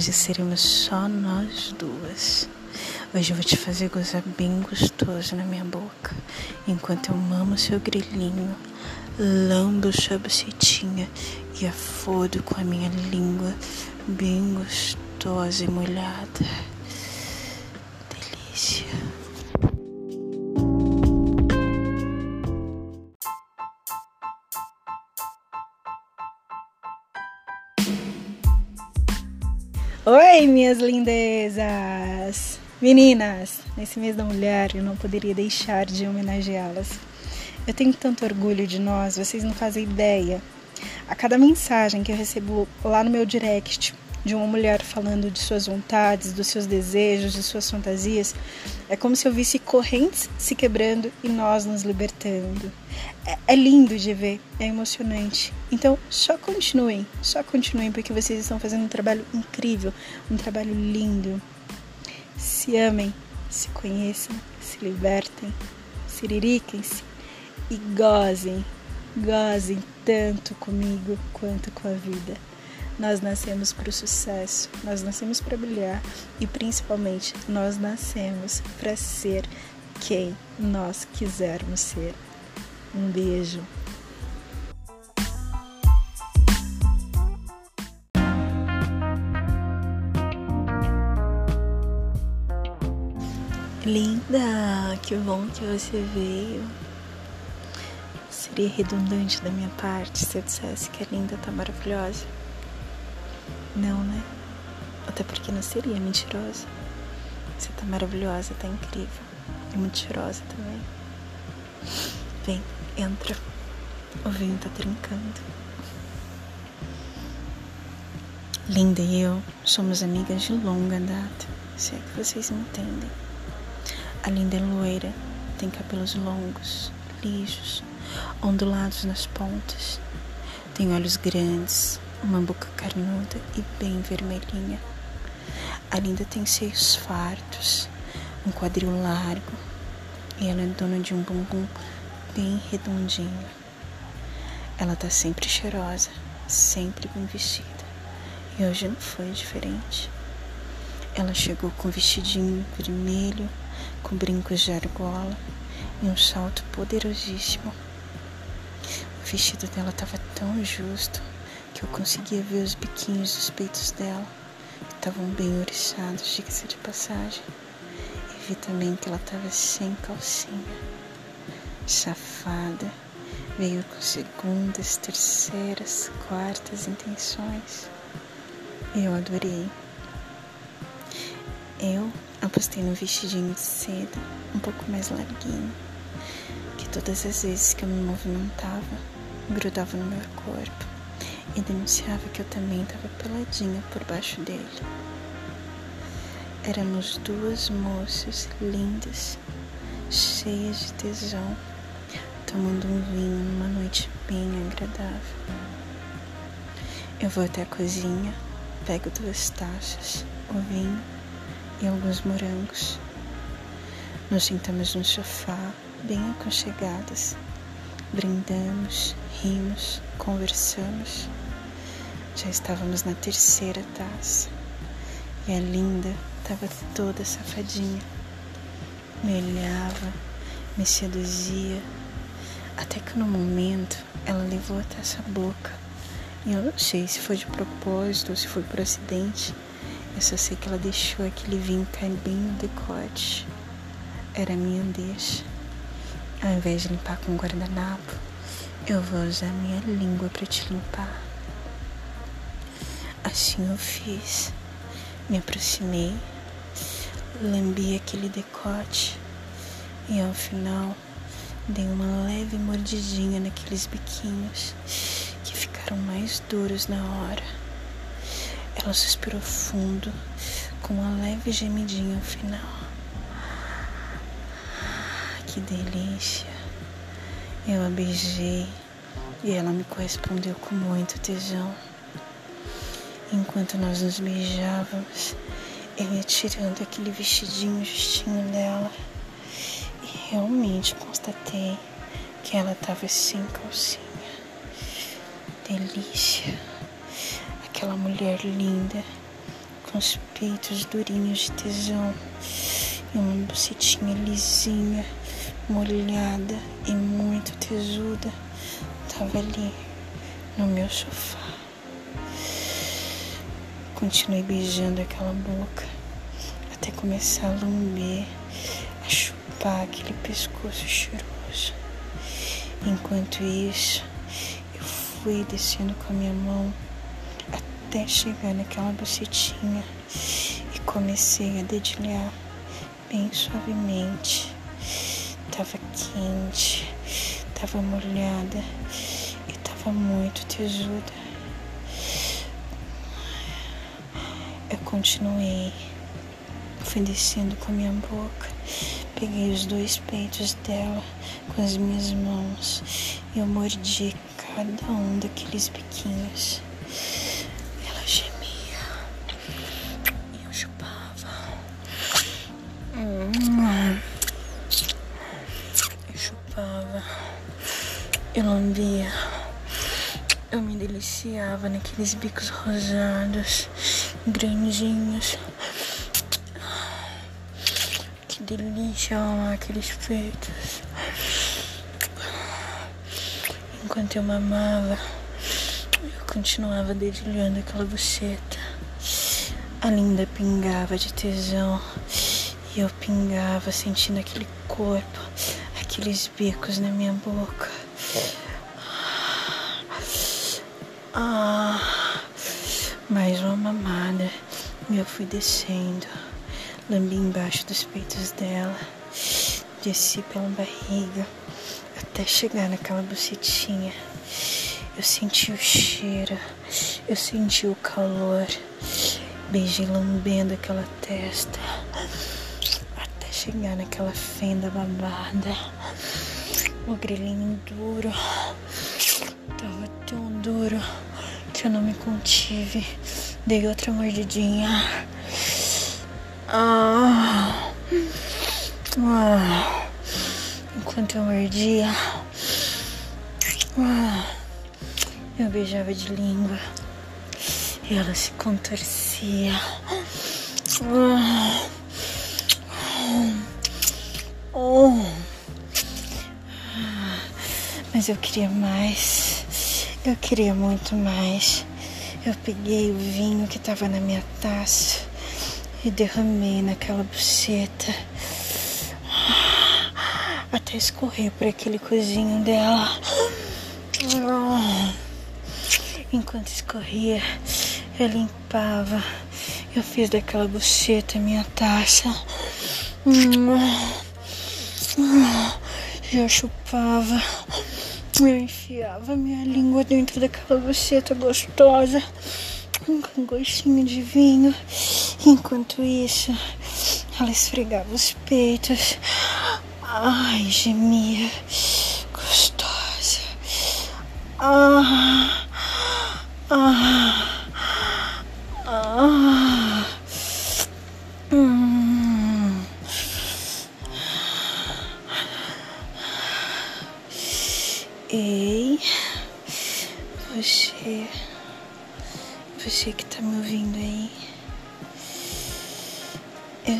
Hoje seremos só nós duas. Hoje eu vou te fazer gozar bem gostoso na minha boca, enquanto eu mamo seu grelhinho, lambo sua bucetinha e afodo com a minha língua bem gostosa e molhada. Delícia. Oi, minhas lindezas! Meninas, nesse mês da mulher eu não poderia deixar de homenageá-las. Eu tenho tanto orgulho de nós, vocês não fazem ideia. A cada mensagem que eu recebo lá no meu direct de uma mulher falando de suas vontades, dos seus desejos, de suas fantasias, é como se eu visse correntes se quebrando e nós nos libertando. É, é lindo de ver, é emocionante. Então, só continuem, só continuem, porque vocês estão fazendo um trabalho incrível, um trabalho lindo. Se amem, se conheçam, se libertem, siririquem-se e gozem, gozem tanto comigo quanto com a vida. Nós nascemos para o sucesso, nós nascemos para brilhar e principalmente nós nascemos para ser quem nós quisermos ser. Um beijo. Linda, que bom que você veio. Seria redundante da minha parte se eu dissesse que a linda tá maravilhosa. Não, né? Até porque não seria mentirosa. Você tá maravilhosa, tá incrível. E muito cheirosa também. Vem, entra. O vinho tá trincando. Linda e eu somos amigas de longa data, se é que vocês me entendem. A Linda é loira, tem cabelos longos, lisos, ondulados nas pontas. Tem olhos grandes, uma boca carnuda e bem vermelhinha. A Linda tem seios fartos, um quadril largo e ela é dona de um bumbum bem redondinho. Ela tá sempre cheirosa, sempre bem vestida. E hoje não foi diferente. Ela chegou com um vestidinho vermelho com brincos de argola e um salto poderosíssimo. O vestido dela estava tão justo que eu conseguia ver os biquinhos dos peitos dela, que estavam bem oriçados, diga-se de passagem. E vi também que ela estava sem calcinha. Safada, veio com segundas, terceiras, quartas intenções. Eu adorei. Eu apostei no vestidinho de seda, um pouco mais larguinho, que todas as vezes que eu me movimentava, grudava no meu corpo e denunciava que eu também estava peladinha por baixo dele. Éramos duas moças lindas, cheias de tesão, tomando um vinho numa noite bem agradável. Eu vou até a cozinha, pego duas taças, o vinho e alguns morangos. Nos sentamos no sofá, bem aconchegadas. Brindamos, rimos, conversamos. Já estávamos na terceira taça e a linda estava toda safadinha. Me olhava, me seduzia, até que no momento ela levou a taça à boca. E eu não sei se foi de propósito ou se foi por acidente eu só sei que ela deixou aquele vinho cair bem no decote. Era minha deixa. Ao invés de limpar com guardanapo, eu vou usar minha língua para te limpar. Assim eu fiz. Me aproximei, lambi aquele decote e ao final dei uma leve mordidinha naqueles biquinhos que ficaram mais duros na hora. Ela suspirou fundo, com uma leve gemidinha ao final. Que delícia! Eu a beijei e ela me correspondeu com muito tesão. Enquanto nós nos beijávamos, eu ia tirando aquele vestidinho justinho dela e realmente constatei que ela estava sem calcinha. Delícia! aquela mulher linda, com com os peitos durinhos de tesão e uma bucetinha lisinha, molhada e muito tesuda tava ali no meu sofá. Continuei beijando aquela boca até começar a lamber, a chupar aquele pescoço cheiroso. Enquanto isso, eu fui descendo com a minha mão até chegar naquela bucetinha e comecei a dedilhar bem suavemente. Tava quente, tava molhada e tava muito tesuda. Eu continuei, fui descendo com a minha boca, peguei os dois peitos dela com as minhas mãos e eu mordi cada um daqueles biquinhos. Ela gemia eu chupava. Eu chupava, eu lambia, eu me deliciava naqueles bicos rosados, grandinhos. Que delícia amar aqueles peitos. Enquanto eu mamava, eu continuava dedilhando aquela buceta. A linda pingava de tesão e eu pingava sentindo aquele corpo, aqueles bicos na minha boca. Ah, mais uma mamada e eu fui descendo, lambi embaixo dos peitos dela, desci pela barriga até chegar naquela bucetinha. Eu senti o cheiro, eu senti o calor, beijei lambendo aquela testa até chegar naquela fenda babada. O grelhinho duro, tava tão duro eu não me contive. Dei outra mordidinha. Ah. Ah. Enquanto eu mordia, ah, eu beijava de língua e ela se contorcia. Ah, oh, mas eu queria mais, eu queria muito mais. Eu peguei o vinho que estava na minha taça e derramei naquela buceta até escorrer por aquele cozinho dela. Enquanto escorria, eu limpava. Eu fiz daquela buceta minha taça. Eu chupava. Eu enfiava minha língua dentro daquela buceta gostosa. Com gostinho de vinho. Enquanto isso, ela esfregava os peitos. Ai, gemia. Gostosa. Ah, ah.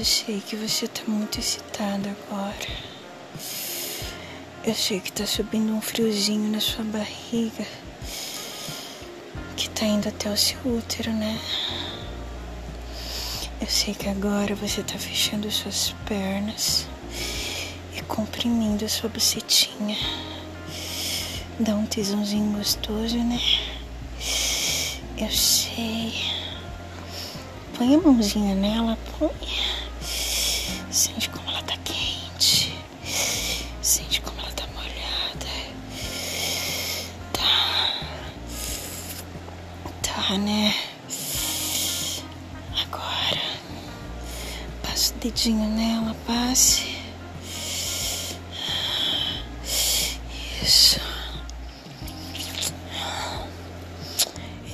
Eu sei que você tá muito excitado agora. Eu sei que tá subindo um friozinho na sua barriga. Que tá indo até o seu útero, né? Eu sei que agora você tá fechando suas pernas e comprimindo a sua bucetinha. Dá um tesãozinho gostoso, né? Eu sei. Põe a mãozinha nela, põe. Sente como ela tá quente. Sente como ela tá molhada. Tá. Tá, né? Agora. Passa o dedinho nela, passe. Isso.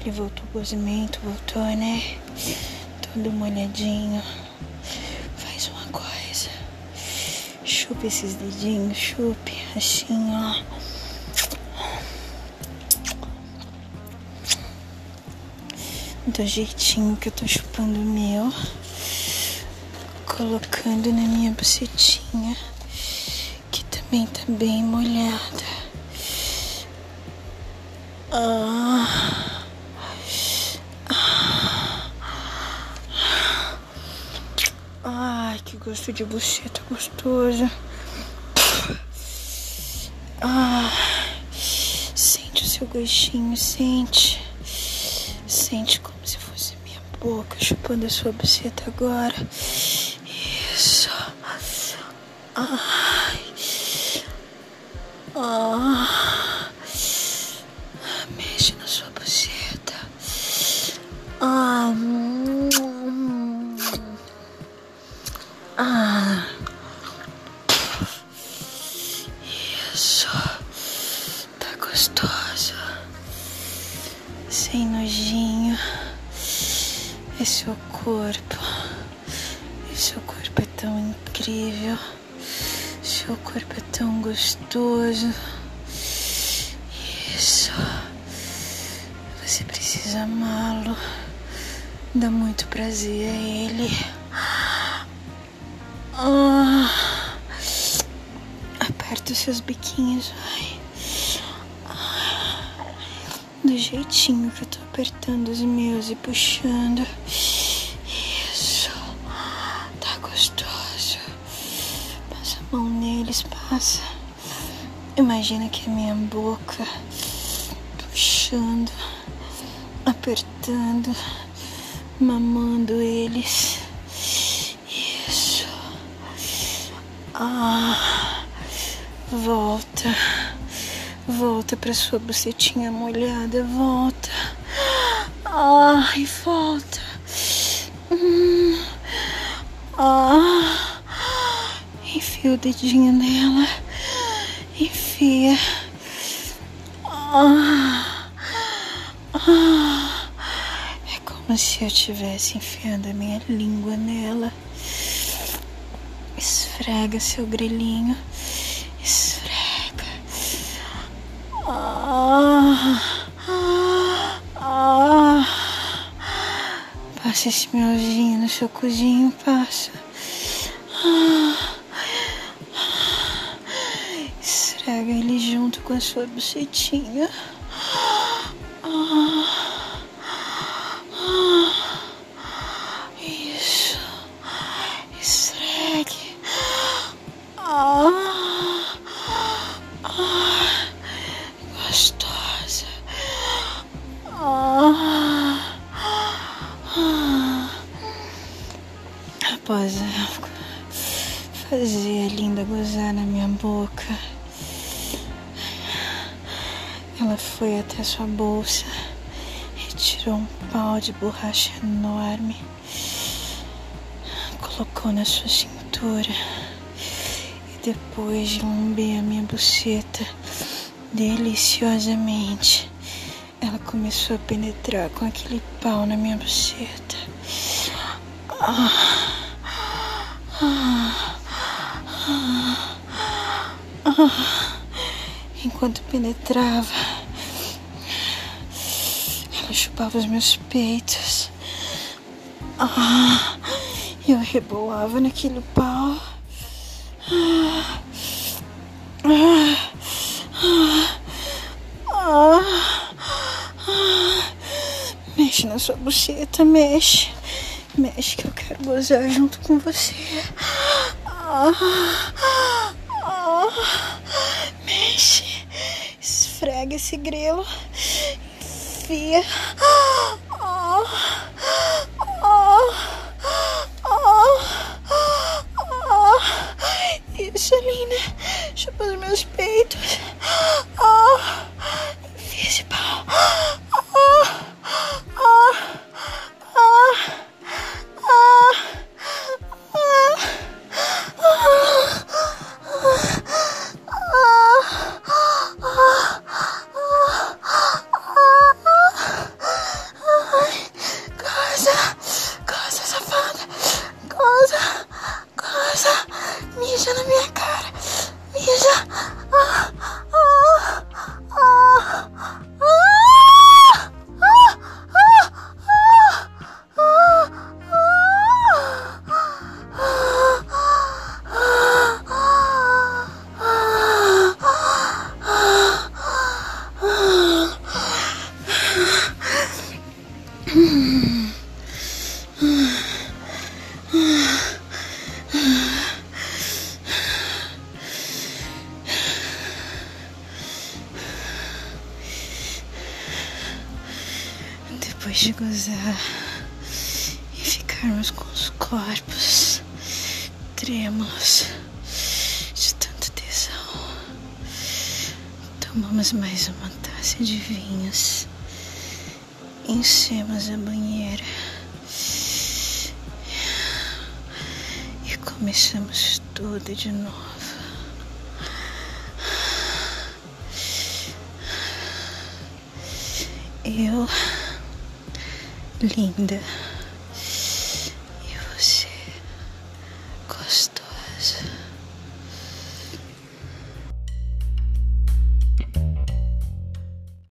Ele voltou o gozimento, voltou, né? Todo molhadinho. Chupe esses dedinhos, chupe, assim, ó. do jeitinho que eu tô chupando o meu, colocando na minha bucetinha, que também tá bem molhada. Ah. Ai, que gosto de buceta gostoso. Ah, sente o seu gostinho, sente. Sente como se fosse minha boca chupando a sua buceta agora. Isso. Ah. Seu corpo é tão gostoso. Isso. Você precisa amá-lo. Dá muito prazer a ele. Ah, aperta os seus biquinhos, vai. Ah, do jeitinho que eu tô apertando os meus e puxando. Neles, passa. Imagina que é minha boca puxando, apertando, mamando eles. Ah, volta, volta pra sua bucetinha molhada, volta. Ai, volta. Hum. Ah, enfia o dedinho nela, enfia. Ah, é como se eu estivesse enfiando a minha língua nela. Esfrega seu grelhinho. Esfrega. Ah, ah. Passa esse melzinho no seu cozinho, passa. Ah, esfrega ele junto com a sua bucetinha. Ela foi até sua bolsa, retirou um pau de borracha enorme, colocou na sua cintura e depois de lamber a minha buceta deliciosamente, ela começou a penetrar com aquele pau na minha buceta. Ah. Enquanto penetrava, ela chupava os meus peitos. Ah, eu rebolava naquele pau. Ah, ah, mexe na sua buceta, mexe. Mexe que eu quero gozar junto com você. Mexe. Esfrega esse grelo. Enfia. Ah, ah, Isso, linda. Chupa os meus peitos. De gozar e ficarmos com os corpos trêmulos de tanto tesão, tomamos mais uma taça de vinhos, enchemos a banheira e começamos tudo de novo. Eu, linda.